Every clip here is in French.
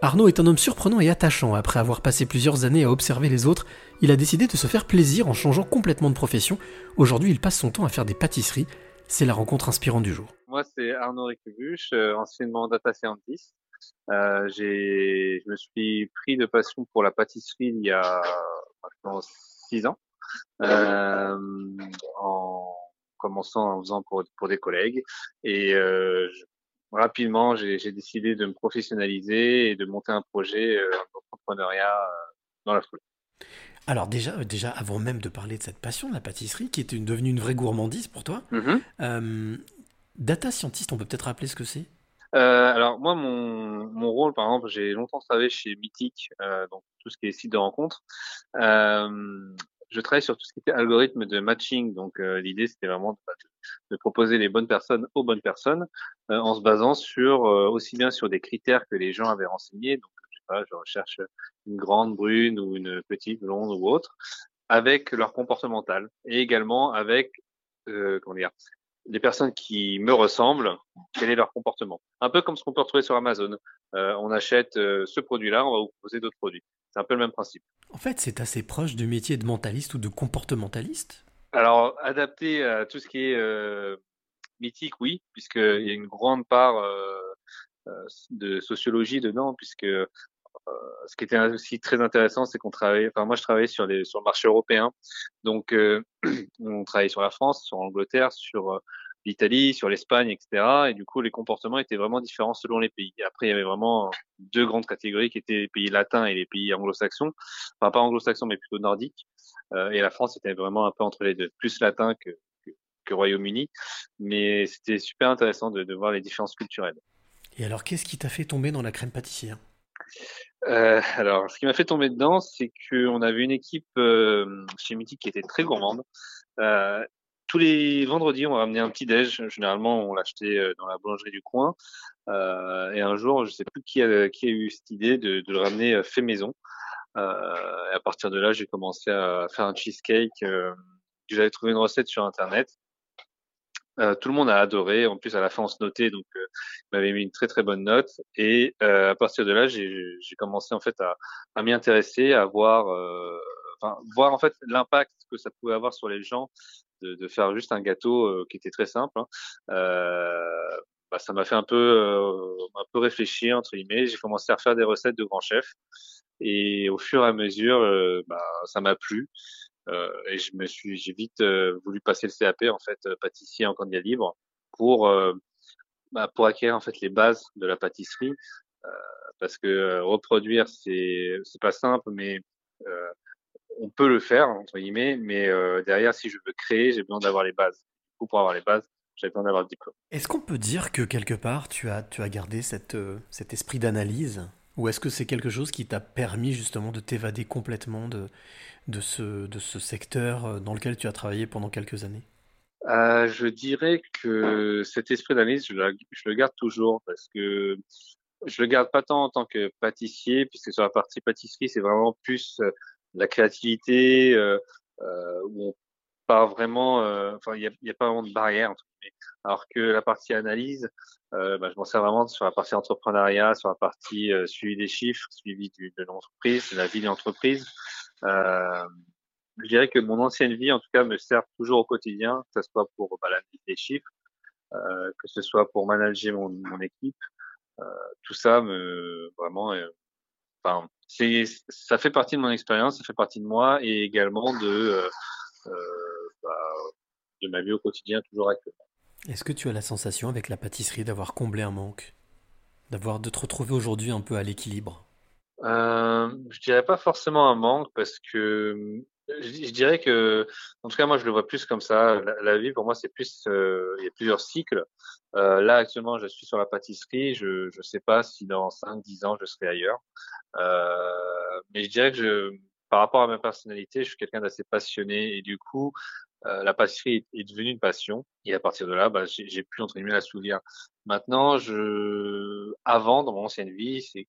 Arnaud est un homme surprenant et attachant. Après avoir passé plusieurs années à observer les autres, il a décidé de se faire plaisir en changeant complètement de profession. Aujourd'hui, il passe son temps à faire des pâtisseries. C'est la rencontre inspirante du jour. Moi, c'est Arnaud Récubuche, euh, anciennement data scientist. Euh, j'ai, je me suis pris de passion pour la pâtisserie il y a maintenant six ans, euh, en commençant en faisant pour, pour des collègues. Et euh, je, rapidement, j'ai décidé de me professionnaliser et de monter un projet euh, d'entrepreneuriat euh, dans la foulée. Alors déjà, euh, déjà, avant même de parler de cette passion de la pâtisserie, qui est une, devenue une vraie gourmandise pour toi, mm-hmm. data scientist, on peut peut-être rappeler ce que c'est? Euh, alors moi, mon, mon rôle, par exemple, j'ai longtemps travaillé chez Mythic, euh, donc tout ce qui est site de rencontre. Euh, je travaille sur tout ce qui était algorithme de matching. Donc l'idée, c'était vraiment de, de, proposer les bonnes personnes aux bonnes personnes en se basant sur aussi bien sur des critères que les gens avaient renseignés. Donc je sais recherche une grande brune ou une petite blonde ou autre, avec leur comportemental et également avec comment dire des personnes qui me ressemblent, quel est leur comportement. Un peu comme ce qu'on peut retrouver sur Amazon. Euh, on achète euh, ce produit-là, on va vous proposer d'autres produits. C'est un peu le même principe. En fait, c'est assez proche du métier de mentaliste ou de comportementaliste. Alors, adapté à tout ce qui est euh, mythique, oui, puisqu'il y a une grande part euh, euh, de sociologie dedans, puisque ce qui était aussi très intéressant, c'est qu'on travaillait, enfin moi je travaillais sur les sur le marché européen, donc on travaillait sur la France, sur l'Angleterre, sur l'Italie, sur l'Espagne, etc. Et du coup les comportements étaient vraiment différents selon les pays. après il y avait vraiment deux grandes catégories qui étaient les pays latins et les pays anglo-saxons, enfin pas anglo-saxons mais plutôt nordiques. Euh, et la France était vraiment un peu entre les deux, plus latin que, que, Royaume-Uni, mais c'était super intéressant de, de voir les différences culturelles. Et alors qu'est-ce qui t'a fait tomber dans la crème pâtissière? Euh, alors, ce qui m'a fait tomber dedans, c'est qu'on avait une équipe euh, chez Mythique qui était très gourmande. Euh, tous les vendredis, on ramenait un petit déj. Généralement, on l'achetait euh, dans la boulangerie du coin. Euh, et un jour, je sais plus qui a, qui a eu cette idée de, de le ramener euh, fait maison. et à partir de là, j'ai commencé à faire un cheesecake. J'avais trouvé une recette sur Internet. Euh, tout le monde a adoré. En plus, à la fin, on se notait, donc euh, il m'avait mis une très très bonne note. Et euh, à partir de là, j'ai commencé en fait à, à m'y intéresser, à voir, enfin, voir en fait l'impact que ça pouvait avoir sur les gens de, de faire juste un gâteau qui était très simple. Hein. Bah, ça m'a fait un peu un peu réfléchir entre guillemets. J'ai commencé à faire des recettes de grands chefs. Et au fur et à mesure, bah, ça m'a plu. Euh, et je me suis, j'ai vite euh, voulu passer le CAP en fait euh, pâtissier en candidat libre pour bah, pour acquérir en fait les bases de la pâtisserie parce que reproduire c'est c'est pas simple mais on peut le faire entre guillemets mais derrière si je veux créer j'ai besoin d'avoir les bases. Du pour avoir les bases j'ai besoin d'avoir le diplôme. Est-ce qu'on peut dire que quelque part tu as tu as gardé cette cet esprit d'analyse? Ou est-ce que c'est quelque chose qui t'a permis justement de t'évader complètement de, de, ce, de ce secteur euh, dans lequel tu as travaillé pendant quelques années? Euh, Je dirais que cet esprit d'analyse, je, je, le garde toujours parce que je le garde pas tant en tant que pâtissier, puisque sur la partie pâtisserie, c'est vraiment plus euh, la créativité, euh, euh, où on part vraiment, euh, enfin, il n'y a, y a, pas vraiment de barrière, entre alors que la partie analyse, euh, bah, je m'en sers vraiment sur la partie entrepreneuriat, sur la partie euh, suivi des chiffres, suivi du, de l'entreprise, de la vie de l'entreprise. Euh, je dirais que mon ancienne vie, en tout cas, me sert toujours au quotidien, que ce soit pour bah, la vie des chiffres, que ce soit pour manager mon, mon équipe. Tout ça me vraiment, enfin, c'est, ça fait partie de mon expérience, ça fait partie de moi et également de bah, de ma vie au quotidien toujours actuellement. Est-ce que tu as la sensation avec la pâtisserie d'avoir comblé un manque? D'avoir de te retrouver aujourd'hui un peu à l'équilibre? Euh, Je dirais pas forcément un manque parce que je, dirais que, en tout cas, moi, je le vois plus comme ça. La, vie, pour moi, c'est plus, euh, il y a plusieurs cycles. Euh, là, actuellement, je suis sur la pâtisserie. Je ne sais pas si dans 5, 10 ans, je serai ailleurs. Euh, mais je dirais que je, par rapport à ma personnalité, je suis quelqu'un d'assez passionné et du coup, euh, la pâtisserie est, est, devenue une passion et à partir de là, bah, j'ai pu entre guillemets la souvenir. Maintenant, je, avant dans mon ancienne vie, c'est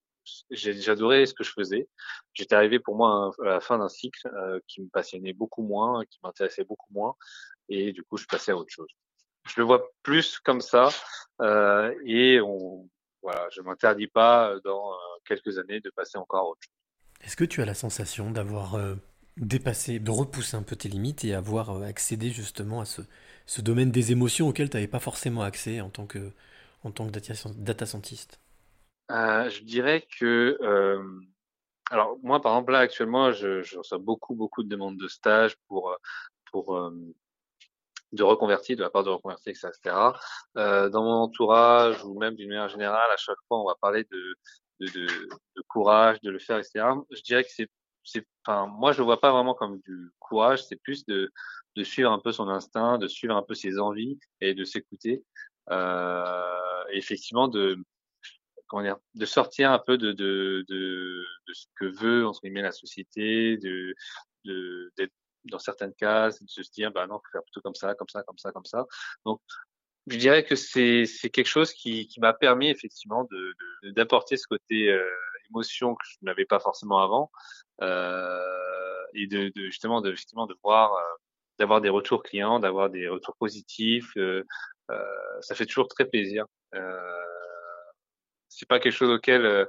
j'adorais ce que je faisais. J'étais arrivé pour moi à la fin d'un cycle euh, qui me passionnait beaucoup moins, qui m'intéressait beaucoup moins, et du coup, je passais à autre chose. Je le vois plus comme ça, euh, et on, voilà, je m'interdis pas dans quelques années de passer encore à autre chose. Est-ce que tu as la sensation d'avoir dépassé, de repousser un peu tes limites et avoir accédé justement à ce, domaine des émotions auquel tu n'avais pas forcément accès en tant que, en tant que data, data scientist? Euh, Je dirais que, euh, alors moi par exemple là actuellement, je, je, reçois beaucoup beaucoup de demandes de stage pour pour euh, de reconvertir, de la part de reconvertir, etc. Euh, dans mon entourage ou même d'une manière générale, à chaque fois on va parler de de, de, de courage, de le faire, etc. Je dirais que c'est c'est, enfin, moi je le vois pas vraiment comme du courage, c'est plus de de suivre un peu son instinct, de suivre un peu ses envies et de s'écouter. Euh, effectivement, de comment dire, de sortir un peu de, de, de, de ce que veut entre guillemets la société, de d'être dans certaines cases, de se dire bah non, faut faire plutôt comme ça, comme ça, comme ça, comme ça. Donc je dirais que c'est c'est quelque chose qui, qui m'a permis effectivement de d'apporter ce côté euh, émotion que je n'avais pas forcément avant euh, et de, de, justement de justement de voir euh, d'avoir des retours clients, d'avoir des retours positifs. Euh, euh, ça fait toujours très plaisir. Euh, c'est pas quelque chose auquel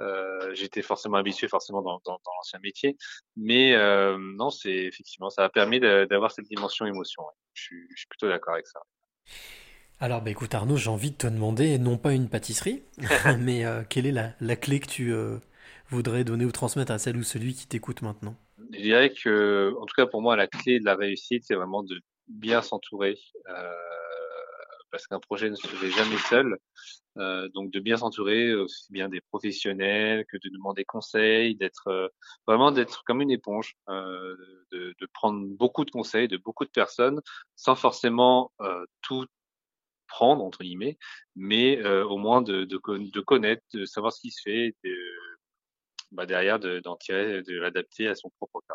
euh, j'étais forcément habitué forcément dans, dans, dans l'ancien métier, mais euh, non, c'est effectivement ça a permis d'avoir cette dimension émotion. Je, suis, je, suis, plutôt d'accord avec ça. Alors, bah, écoute Arnaud, j'ai envie de te demander, non pas une pâtisserie, mais euh, quelle est la, la, clé que tu voudrais donner ou transmettre à celle ou celui qui t'écoute maintenant? Je dirais que, en tout cas pour moi, la clé de la réussite, c'est vraiment de bien s'entourer, euh, parce qu'un projet ne se fait jamais seul. Euh, donc de bien s'entourer aussi bien des professionnels que de demander conseil, d'être euh, vraiment d'être comme une éponge, euh, de, de, prendre beaucoup de conseils de beaucoup de personnes sans forcément euh, tout prendre entre guillemets, mais au moins de, de, de, connaître, de savoir ce qui se fait, de, bah derrière d'en tirer, de l'adapter à son propre cas.